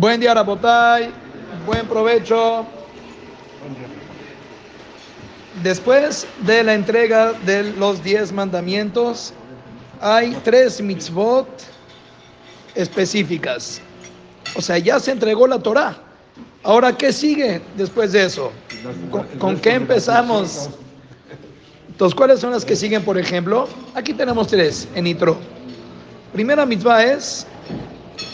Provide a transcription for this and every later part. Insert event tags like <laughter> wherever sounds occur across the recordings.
Buen día, Rabotay. Buen provecho. Después de la entrega de los diez mandamientos, hay tres mitzvot específicas. O sea, ya se entregó la Torah. Ahora, ¿qué sigue después de eso? ¿Con, qué empezamos? Entonces, ¿cuáles son las que siguen, por ejemplo? Aquí tenemos tres en Nitro. Primera mitzvah es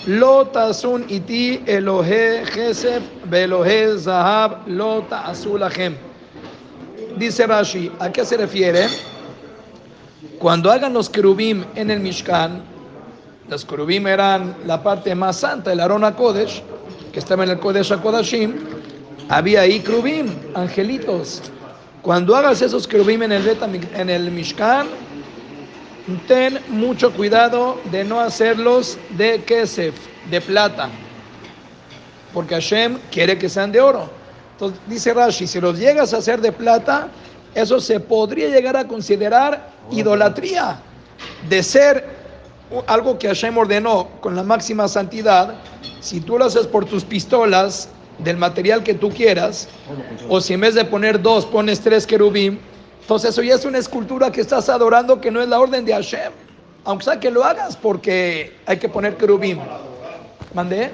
Lo tasun iti Elohe Gesef Belohe Zahab Lo ta'asulahem. Dice Rashi, ¿a qué se refiere? Cuando hagan los querubim en el Mishkan, los querubim eran la parte más santa del Arona Kodesh, que estaba en el Kodesh HaKodashim, había ahí querubim, angelitos. Cuando hagas esos querubim en el, en el Mishkan, ten mucho cuidado de no hacerlos de kesef, de plata, porque Hashem quiere que sean de oro. Entonces dice Rashi, si los llegas a hacer de plata, eso se podría llegar a considerar idolatría, de ser algo que Hashem ordenó con la máxima santidad, si tú lo haces por tus pistolas, del material que tú quieras, o si en vez de poner dos pones tres querubim, entonces eso ya es una escultura que estás adorando que no es la orden de Hashem. Aunque sea que lo hagas porque hay que poner querubim. ¿Mandé?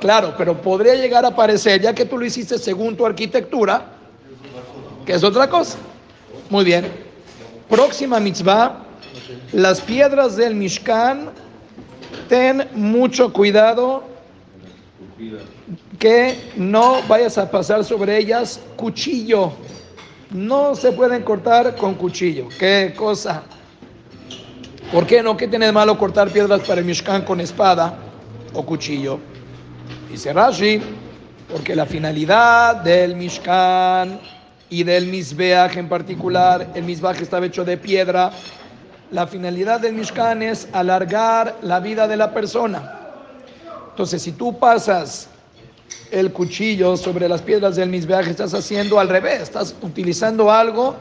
Claro, pero podría llegar a parecer, ya que tú lo hiciste según tu arquitectura, que es otra cosa. Muy bien. Próxima mitzvah, las piedras del Mishkan, ten mucho cuidado que no vayas a pasar sobre ellas cuchillo. No se pueden cortar con cuchillo. ¿Qué cosa? ¿Por qué no? ¿Qué tiene de malo cortar piedras para el Mishkan con espada o cuchillo? Dice Rashi, porque la finalidad del Mishkan y del Mizbeach en particular, el Mizbeach estaba hecho de piedra, la finalidad del Mishkan es alargar la vida de la persona. Entonces, si tú pasas el cuchillo sobre las piedras del Mizbeach, estás haciendo al revés, estás utilizando algo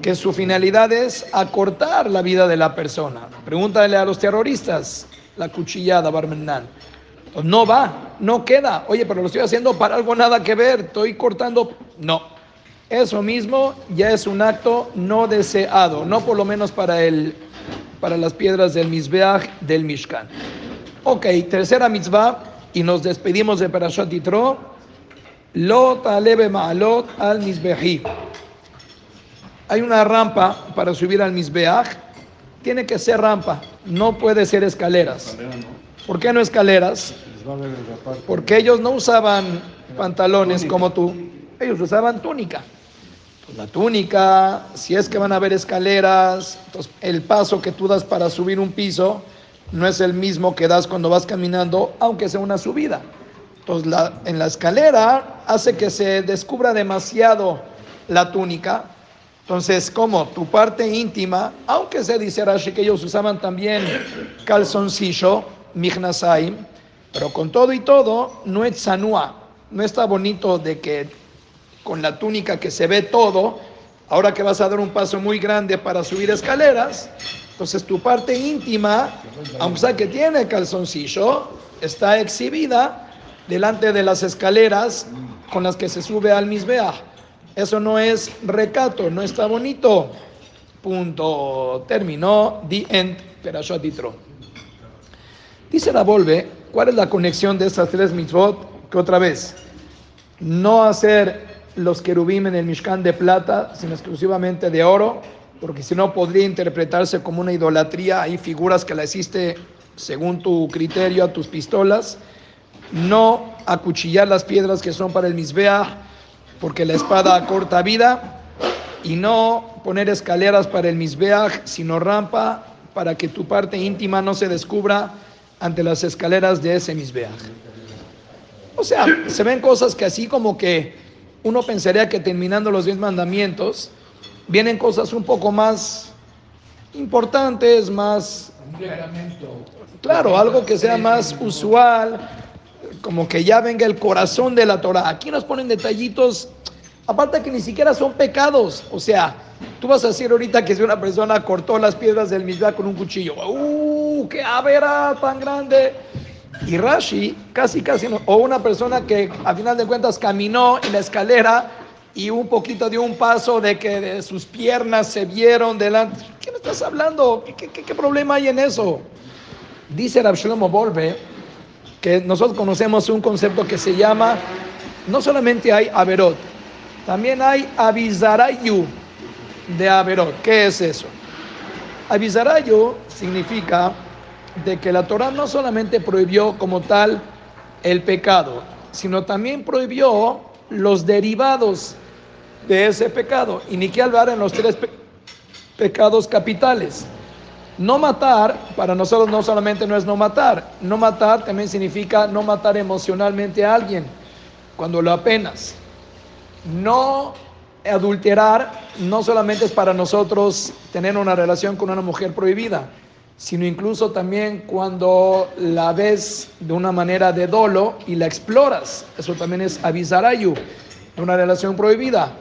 que su finalidad es acortar la vida de la persona. Pregúntale a los terroristas la cuchillada, Barmenán. Pues no va, no queda. Oye, pero lo estoy haciendo para algo nada que ver, estoy cortando. No, eso mismo ya es un acto no deseado, no por lo menos para, el, para las piedras del Mizbeach del Mishkan. Ok, tercera mitzvah, y nos despedimos de Parashat Yitro. Lo talebe ma'alot al Mizbehi. Hay una rampa para subir al Mizbeach. Tiene que ser rampa, no puede ser escaleras. ¿Por qué no escaleras? Porque ellos no usaban pantalones como tú, ellos usaban túnica. La túnica, si es que van a haber escaleras, el paso que tú das para subir un piso no es el mismo que das cuando vas caminando, aunque sea una subida. Entonces en la escalera hace que se descubra demasiado la túnica. Entonces, como tu parte íntima, aunque se dice Rashi que ellos usaban también calzoncillo, mignasaim, pero con todo y todo, no es sanua, no está bonito de que con la túnica que se ve todo, ahora que vas a dar un paso muy grande para subir escaleras, entonces tu parte íntima, aunque sea que tiene calzoncillo, está exhibida delante de las escaleras con las que se sube al misbea. Eso no es recato, no está bonito. Punto. Terminó. The end. Perashot Ditro. Dice la Volve, ¿cuál es la conexión de estas tres mitzvot? Que otra vez, no hacer los querubim en el Mishkan de plata, sino exclusivamente de oro, porque si no podría interpretarse como una idolatría. Hay figuras que la hiciste según tu criterio a tus pistolas. No acuchillar las piedras que son para el Mizbeah, porque la espada acorta vida. Y no poner escaleras para el Mizbeah, sino rampa para que tu parte íntima no se descubra ante las escaleras de ese Mizbeah. O sea, se ven cosas que así como que uno pensaría que terminando los diez mandamientos vienen cosas un poco más importantes, más... Claro, algo que sea más usual, como que ya venga el corazón de la Torah. Aquí nos ponen detallitos, aparte que ni siquiera son pecados. O sea, tú vas a decir ahorita que si una persona cortó las piedras del Mizbah con un cuchillo, ¡uh! ¡Qué avera tan grande! Y Rashi, casi, casi, o una persona que a final de cuentas caminó en la escalera y un poquito dio un paso de que de sus piernas se vieron delante. ¿Qué me estás hablando? ¿Qué, qué, qué problema hay en eso? Dice Rav Shlomo Volve que nosotros conocemos un concepto que se llama, no solamente hay Averot, también hay Avizarayu de Averot. ¿Qué es eso? Avizarayu significa de que la Torah no solamente prohibió como tal el pecado, sino también prohibió los derivados de ese pecado. Y ni que hablar en los tres pecados capitales. No matar, para nosotros no solamente no es no matar, no matar también significa no matar emocionalmente a alguien cuando lo apenas. No adulterar no solamente es para nosotros tener una relación con una mujer prohibida, sino incluso también cuando la ves de una manera de dolo y la exploras. Eso también es avisarayu, una relación prohibida.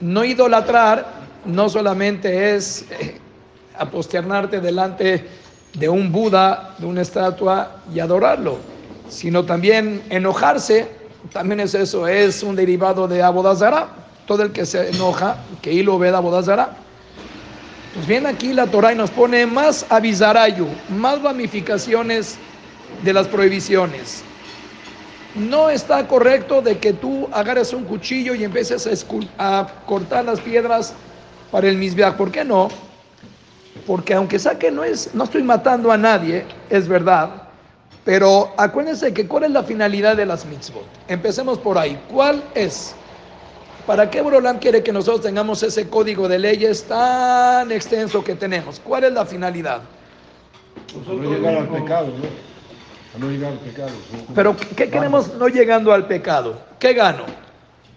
No idolatrar no solamente es eh, aposternarte delante de un Buda, de una estatua y adorarlo, sino también enojarse, también es eso, es un derivado de Abodazara. Todo el que se enoja, que hilo ve Abodazara. Pues bien, aquí la Torah nos pone más avisarayu, más ramificaciones de las prohibiciones. No está correcto de que tú agarres un cuchillo y empieces a, cortar las piedras para el misbeach. ¿Por qué no? Porque aunque sea que no, es, no estoy matando a nadie, es verdad, pero acuérdense que cuál es la finalidad de las mitzvot. Empecemos por ahí. ¿Cuál es? ¿Para qué Borolán quiere que nosotros tengamos ese código de leyes tan extenso que tenemos? ¿Cuál es la finalidad? no llegar al pecado, ¿no? No llegar al pecado. Pero ¿qué queremos no llegando al pecado? ¿Qué gano?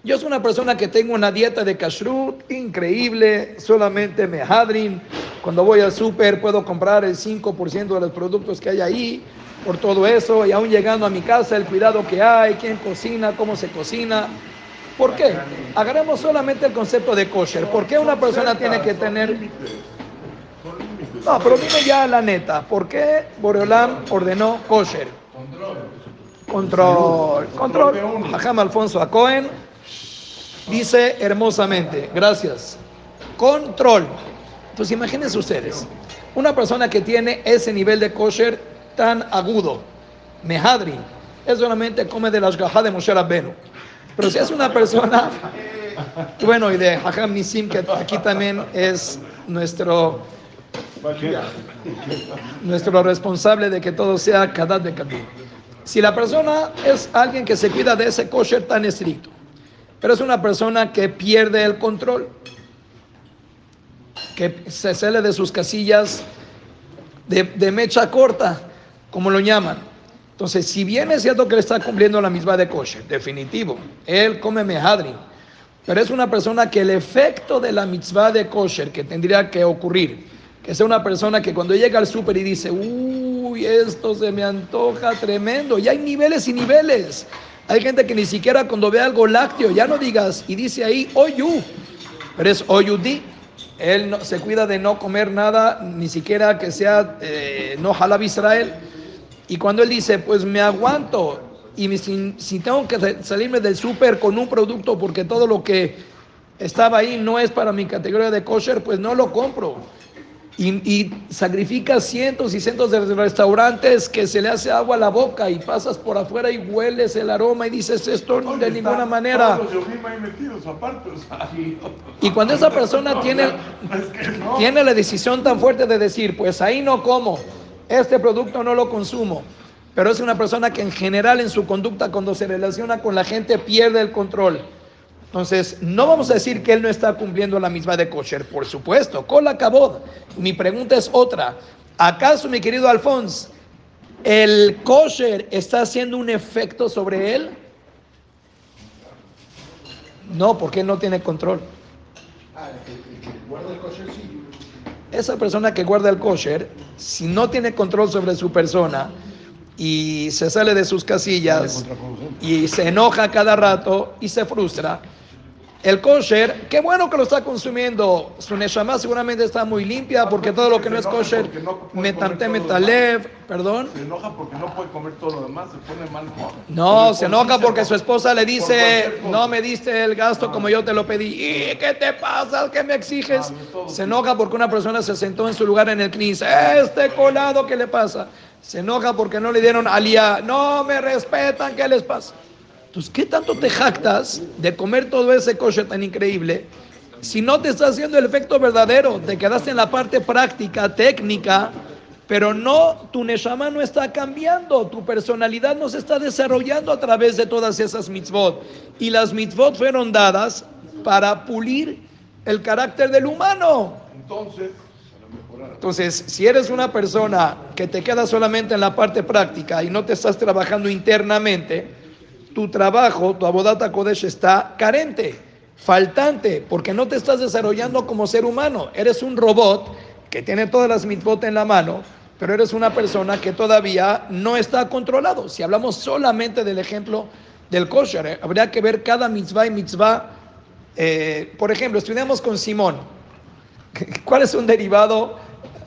Yo soy una persona que tengo una dieta de kashrut increíble, solamente mehadrin. Cuando voy al súper puedo comprar el 5% de los productos que hay ahí, por todo eso, y aún llegando a mi casa, el cuidado que hay, quién cocina, cómo se cocina. ¿Por qué? Agarremos solamente el concepto de kosher. ¿Por qué una persona tiene que tener... No, pero dime ya la neta, ¿por qué Boreolam ordenó kosher? Control. Control. Control. Alfonso Acoen dice hermosamente, gracias. Control. Entonces imagínense ustedes, una persona que tiene ese nivel de kosher tan agudo, mehadri, es solamente come de las gajas de Moshe Rabbenu. Pero si es una persona, bueno, y de Hajam Nisim, que aquí también es nuestro, nuestro responsable de que todo sea Kadat de Kadim. Si la persona es alguien que se cuida de ese kosher tan estricto, pero es una persona que pierde el control, que se sale de sus casillas de mecha corta, como lo llaman. Entonces, si bien es cierto que él está cumpliendo la misma de kosher, definitivo, él come mehadrin, pero es una persona que el efecto de la mitzvah de kosher que tendría que ocurrir, que sea una persona que cuando llega al súper y dice, uy, esto se me antoja tremendo, y hay niveles y niveles. Hay gente que ni siquiera cuando ve algo lácteo, ya no digas, y dice ahí, oyu, pero es oyudi. Él no, se cuida de no comer nada, ni siquiera que sea eh, no halab Israel. Y cuando él dice, pues me aguanto y si, si tengo que salirme del súper con un producto porque todo lo que estaba ahí no es para mi categoría de kosher, pues no lo compro. Y, y, sacrifica cientos y cientos de restaurantes que se le hace agua a la boca y pasas por afuera y hueles el aroma y dices esto de ninguna manera. Y cuando esa persona <laughs> tiene, tiene la decisión tan fuerte de decir, pues ahí no como, este producto no lo consumo. Pero es una persona que en general en su conducta cuando se relaciona con la gente pierde el control. Entonces, no vamos a decir que él no está cumpliendo la misma de kosher, por supuesto, con la acabó. Mi pregunta es otra. ¿Acaso, mi querido Alfonso, el kosher está haciendo un efecto sobre él? No, porque él no tiene control. Ah, el que guarda el kosher sí esa persona que guarda el kosher, si no tiene control sobre su persona y se sale de sus casillas y se enoja cada rato y se frustra, El kosher, qué bueno que lo está consumiendo. Su neshama seguramente está muy limpia porque todo lo que no es kosher, metante metalev, perdón. Se enoja porque no puede comer todo lo demás, se pone mal. No, se enoja porque su esposa le dice, no me diste el gasto como yo te lo pedí. ¿Y qué te pasa? ¿Qué me exiges? Se enoja porque una persona se sentó en su lugar en el CNIS. Este colado, ¿qué le pasa? Se enoja porque no le dieron alía. No me respetan, ¿qué les pasa? Entonces, ¿qué tanto te jactas de comer todo ese coche tan increíble si no te está haciendo el efecto verdadero? Te quedaste en la parte práctica, técnica, pero no, tu neshama no está cambiando, tu personalidad no se está desarrollando a través de todas esas mitzvot. Y las mitzvot fueron dadas para pulir el carácter del humano. Entonces, entonces, si eres una persona que te queda solamente en la parte práctica y no te estás trabajando internamente, tu trabajo, tu abodata kodesh está carente, faltante, porque no te estás desarrollando como ser humano. Eres un robot que tiene todas las mitzvot en la mano, pero eres una persona que todavía no está controlado. Si hablamos solamente del ejemplo del kosher, ¿eh? habría que ver cada mitzvah y mitzvah. Eh, por ejemplo, estudiamos con Simón. <laughs> ¿Cuál es un derivado?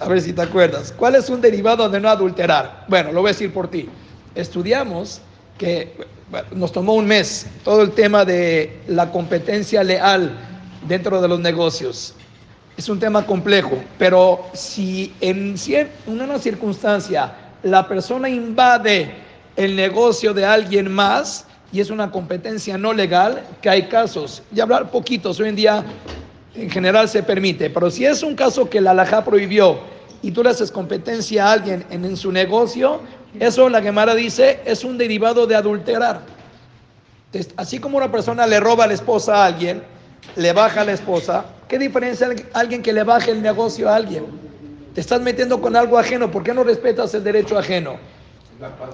A ver si te acuerdas. ¿Cuál es un derivado de no adulterar? Bueno, lo voy a decir por ti. Estudiamos que nos tomó un mes todo el tema de la competencia leal dentro de los negocios. Es un tema complejo, pero si en una circunstancia la persona invade el negocio de alguien más y es una competencia no legal, que hay casos, y hablar poquitos, hoy en día en general se permite, pero si es un caso que la alhaja prohibió y tú le haces competencia a alguien en, en su negocio, eso la Gemara dice es un derivado de adulterar. Así como una persona le roba a la esposa a alguien, le baja a la esposa, ¿qué diferencia alguien que le baje el negocio a alguien? Te estás metiendo con algo ajeno, ¿por qué no respetas el derecho ajeno?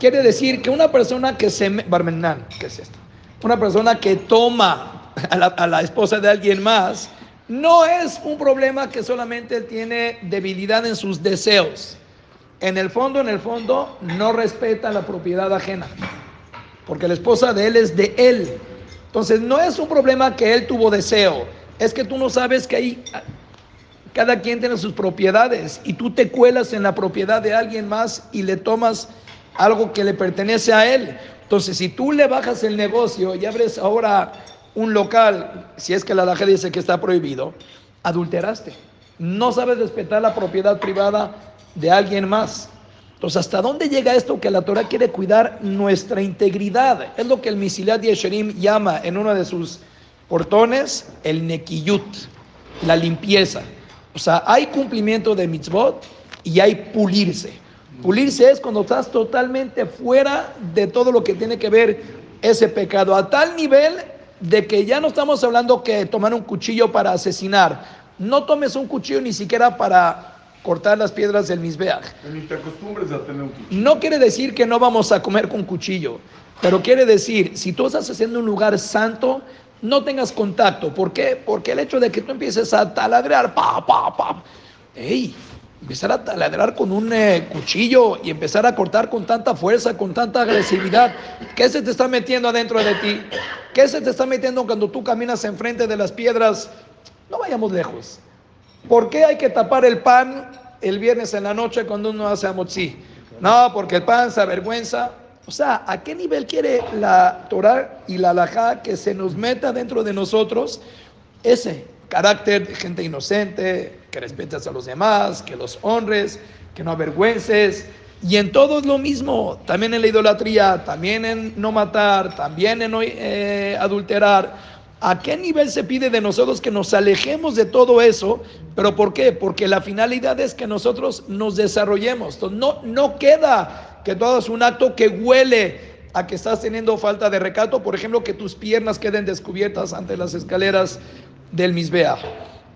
Quiere decir que una persona que se... Barmenán, ¿qué es esto? Una persona que toma a la, a la esposa de alguien más, no es un problema que solamente tiene debilidad en sus deseos en el fondo, en el fondo, no respeta la propiedad ajena, porque la esposa de él es de él. Entonces, no es un problema que él tuvo deseo, es que tú no sabes que ahí cada quien tiene sus propiedades y tú te cuelas en la propiedad de alguien más y le tomas algo que le pertenece a él. Entonces, si tú le bajas el negocio y abres ahora un local, si es que la laja dice que está prohibido, adulteraste. No sabes respetar la propiedad privada de alguien más. Entonces, ¿hasta dónde llega esto que la Torah quiere cuidar nuestra integridad? Es lo que el Misilat Yesherim llama en uno de sus portones el Nekiyut, la limpieza. O sea, hay cumplimiento de mitzvot y hay pulirse. Pulirse es cuando estás totalmente fuera de todo lo que tiene que ver ese pecado, a tal nivel de que ya no estamos hablando que tomar un cuchillo para asesinar. No tomes un cuchillo ni siquiera para cortar las piedras del Misbeach. No quiere decir que no vamos a comer con cuchillo, pero quiere decir, si tú estás haciendo un lugar santo, no tengas contacto. ¿Por qué? Porque el hecho de que tú empieces a taladrar, pa, pa, pa, ey, empezar a taladrar con un eh, cuchillo y empezar a cortar con tanta fuerza, con tanta agresividad, ¿qué se te está metiendo adentro de ti? ¿Qué se te está metiendo cuando tú caminas enfrente de las piedras? No vayamos lejos. ¿Por qué hay que tapar el pan el viernes en la noche cuando uno hace amotzi? No, porque el pan se avergüenza. O sea, ¿a qué nivel quiere la Torah y la Alajá que se nos meta dentro de nosotros ese carácter de gente inocente, que respetas a los demás, que los honres, que no avergüences? Y en todo es lo mismo, también en la idolatría, también en no matar, también en eh, adulterar. ¿A qué nivel se pide de nosotros que nos alejemos de todo eso? ¿Pero por qué? Porque la finalidad es que nosotros nos desarrollemos. No, no queda que todo es un acto que huele a que estás teniendo falta de recato. Por ejemplo, que tus piernas queden descubiertas ante las escaleras del Misbea.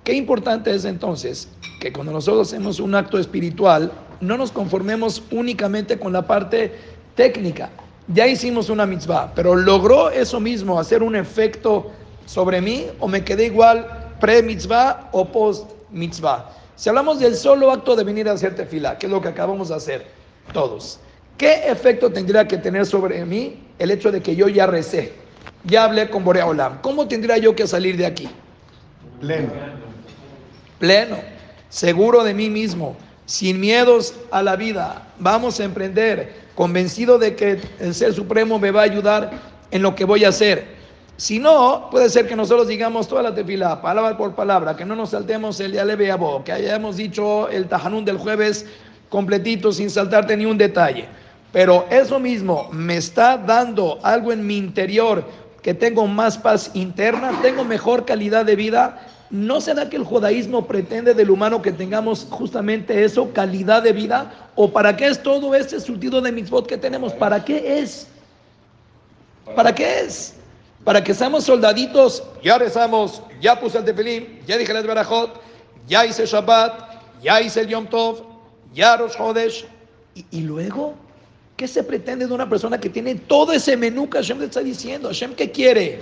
Qué importante es entonces que cuando nosotros hacemos un acto espiritual, no nos conformemos únicamente con la parte técnica. Ya hicimos una mitzvah, pero logró eso mismo, hacer un efecto sobre mí o me quedé igual pre-mitzvah o post-mitzvah. Si hablamos del solo acto de venir a hacer tefila, que es lo que acabamos de hacer todos, ¿qué efecto tendría que tener sobre mí el hecho de que yo ya recé? ya hablé con Borea Olam. ¿Cómo tendría yo que salir de aquí? Pleno. Pleno, seguro de mí mismo, sin miedos a la vida. Vamos a emprender, convencido de que el Ser Supremo me va a ayudar en lo que voy a hacer. Si no, puede ser que nosotros digamos toda la tefila, palabra por palabra, que no nos saltemos el Yalebe Abo, que hayamos dicho el Tajanún del jueves completito sin saltarte ni un detalle. Pero eso mismo me está dando algo en mi interior, que tengo más paz interna, tengo mejor calidad de vida. ¿No será que el judaísmo pretende del humano que tengamos justamente eso, calidad de vida? ¿O para qué es todo este surtido de mitzvot que tenemos? ¿Para qué es? ¿Para qué es? Para que seamos soldaditos, ya rezamos, ya puse el tefilín, ya dije el barajot, ya hice Shabbat, ya hice el Yom Tov, ya Rosh Hodesh, y, y luego, ¿qué se pretende de una persona que tiene todo ese menú que Hashem le está diciendo? Hashem, ¿qué quiere?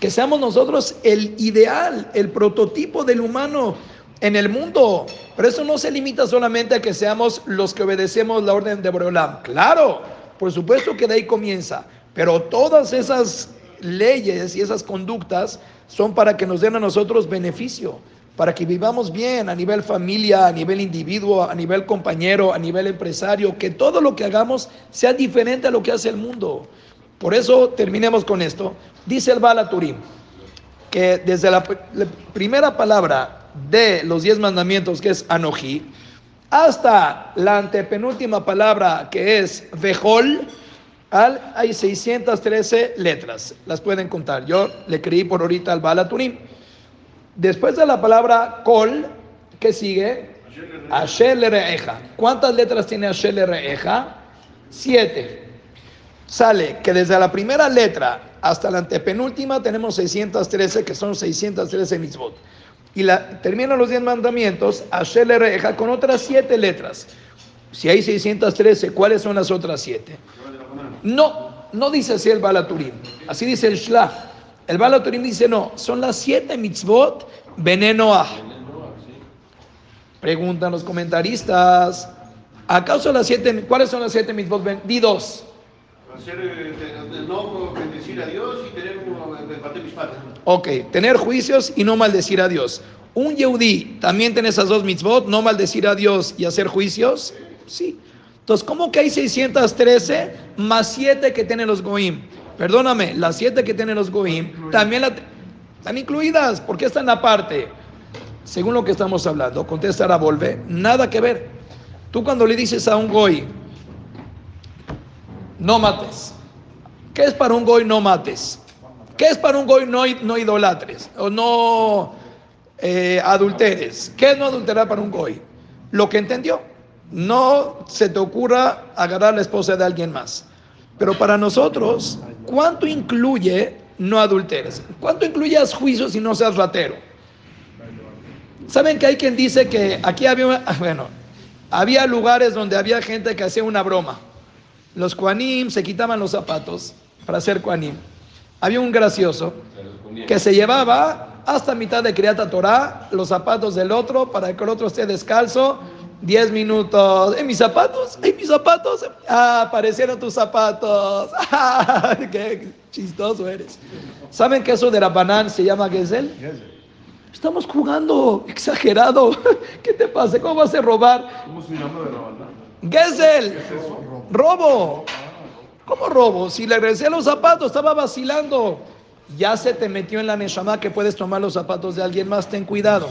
Que seamos nosotros el ideal, el prototipo del humano en el mundo. Pero eso no se limita solamente a que seamos los que obedecemos la orden de Boreolam. Claro, por supuesto que de ahí comienza. Pero todas esas leyes y esas conductas son para que nos den a nosotros beneficio, para que vivamos bien a nivel familia, a nivel individuo, a nivel compañero, a nivel empresario, que todo lo que hagamos sea diferente a lo que hace el mundo. Por eso terminemos con esto. Dice el Balaturim que desde la, primera palabra de los diez mandamientos, que es Anoji, hasta la antepenúltima palabra, que es Vejol, al, hay 613 letras, las pueden contar. Yo le creí por ahorita al Balaturim. Después de la palabra Kol, ¿qué sigue? Asher Reeja. ¿Cuántas letras tiene Asher Reeja? Siete. Sale que desde la primera letra hasta la antepenúltima tenemos 613, que son 613 mitzvot. Y la, terminan los 10 mandamientos, Asher Reeja, con otras siete letras. Si hay 613, ¿cuáles son las otras siete? No, no dice así el Balaturim. Así dice el Shlach. El Balaturim dice no, son las siete mitzvot venenoah. Preguntan los comentaristas. ¿Acaso las siete, cuáles son las siete mitzvot? Di dos. Hacer, eh, no bendecir a Dios y tener mishpat. Ok, tener juicios y no maldecir a Dios. Un Yehudí también tiene esas dos mitzvot, no maldecir a Dios y hacer juicios. Sí. Entonces, ¿cómo que hay 613 más 7 que tienen los Goim? Perdóname, las 7 que tienen los Goim también la- están incluidas. ¿Por qué están aparte? Según lo que estamos hablando, contesta Volve, nada que ver. Tú cuando le dices a un Goy, no mates. ¿Qué es para un Goy no mates? ¿Qué es para un Goy no, no idolatres? O no eh, adulteres. ¿Qué es no adulterar para un Goy? Lo que entendió. No se te ocurra agarrar la esposa de alguien más. Pero para nosotros, ¿cuánto incluye no adulteres? ¿Cuánto incluye juicios y no seas ratero? ¿Saben que hay quien dice que aquí había, <laughs> bueno, había lugares donde había gente que hacía una broma? Los Kuanim se quitaban los zapatos para hacer Kuanim. Había un gracioso que se llevaba hasta mitad de Criata Torah los zapatos del otro para que el otro esté descalzo. 10 minutos. ¿En mis zapatos? ¿En mis zapatos? Ah, aparecieron tus zapatos. <laughs> Qué chistoso eres. ¿Saben que eso de Rabanán se llama Gezel? Estamos jugando, exagerado. <laughs> ¿Qué te pasa? ¿Cómo vas a robar? ¿Cómo se llama de la banda? Gesell, robo. ¿Cómo robo? Si le regresé los zapatos, estaba vacilando. Ya se te metió en la neshama que puedes tomar los zapatos de alguien más, ten cuidado.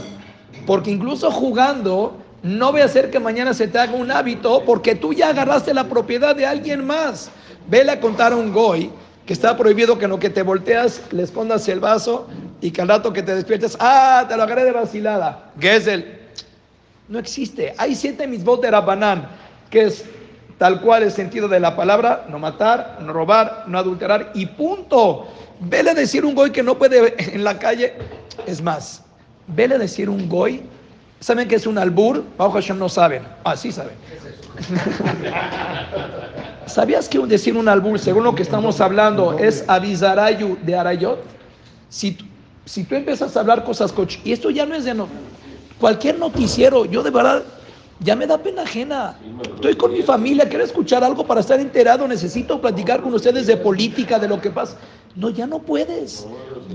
Porque incluso jugando, no voy a hacer que mañana se te haga un hábito, porque tú ya agarraste la propiedad de alguien más. Vele a contar a un goy que está prohibido que en lo que te volteas le escondas el vaso y que al rato que te despiertes, ah, te lo agarré de vacilada. Gesell, no existe. Hay siete misbot de Rabanán, que es tal cual el sentido de la palabra, no matar, no robar, no adulterar y punto. Vele decir un goy que no puede en la calle. Es más, vele decir un goy. ¿Saben qué es un albur? Bajo Hashem no saben. Ah, sí saben. <laughs> ¿Sabías que decir un albur, según lo que estamos hablando, es avisarayu de arayot? Si, si tú empiezas a hablar cosas coch, y esto ya no es de no, cualquier noticiero, yo de verdad ya me da pena ajena. Estoy con mi familia, quiero escuchar algo para estar enterado, necesito platicar con ustedes de política, de lo que pasa. No, ya no puedes.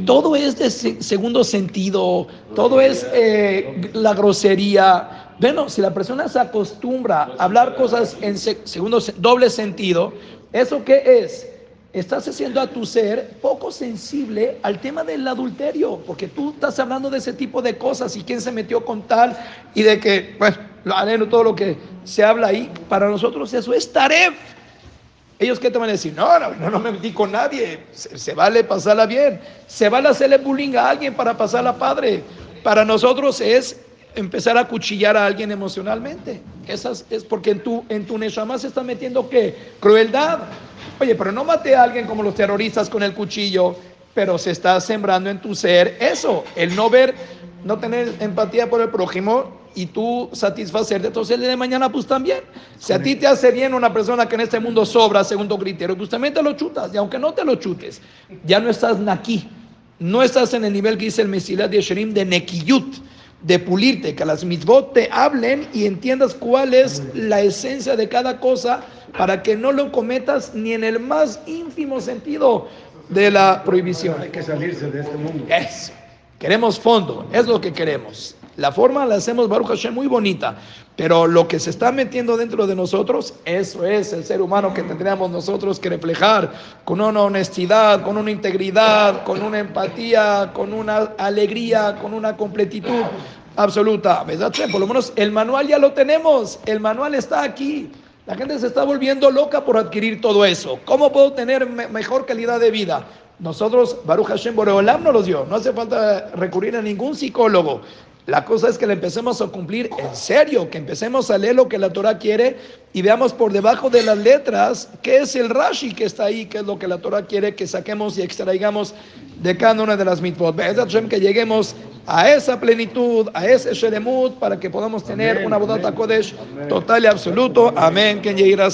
Todo es de segundo sentido, todo es eh, la grosería. Bueno, si la persona se acostumbra a hablar cosas en segundo, doble sentido, ¿eso qué es? Estás haciendo a tu ser poco sensible al tema del adulterio, porque tú estás hablando de ese tipo de cosas y quién se metió con tal y de que, bueno, todo lo que se habla ahí, para nosotros eso es taref. Ellos qué te van a decir, no, no, no me metí con nadie, se, vale pasarla bien, se vale hacerle bullying a alguien para pasarla padre. Para nosotros es empezar a cuchillar a alguien emocionalmente. Esas es porque en tu, en tu Neshama se está metiendo qué? Crueldad. Oye, pero no mate a alguien como los terroristas con el cuchillo, pero se está sembrando en tu ser eso, el no ver, no tener empatía por el prójimo y tú satisfacerte, entonces el día de mañana pues también. Si a ti te hace bien una persona que en este mundo sobra, según tu criterio, pues también te lo chutas. Y aunque no te lo chutes, ya no estás aquí. No estás en el nivel que dice el Mesilat de Sherim de Nekiyut, de pulirte, que las mitzvot te hablen y entiendas cuál es la esencia de cada cosa para que no lo cometas ni en el más ínfimo sentido de la prohibición. Hay que salirse de este mundo. Eso. Queremos fondo, es lo que queremos. La forma la hacemos Baruch Hashem muy bonita, pero lo que se está metiendo dentro de nosotros, eso es el ser humano que tendríamos nosotros que reflejar con una honestidad, con una integridad, con una empatía, con una alegría, con una completitud absoluta. Por lo menos el manual ya lo tenemos, el manual está aquí. La gente se está volviendo loca por adquirir todo eso. ¿Cómo puedo tener mejor calidad de vida? Nosotros, Baruch Hashem Boreolam nos los dio. No hace falta recurrir a ningún psicólogo. La cosa es que le empecemos a cumplir en serio, que empecemos a leer lo que la Torah quiere y veamos por debajo de las letras qué es el Rashi que está ahí, qué es lo que la Torah quiere que saquemos y extraigamos de cada una de las mitzvot. Que lleguemos a esa plenitud, a ese Sheremut, para que podamos tener una bodata Kodesh total y absoluto. Amén.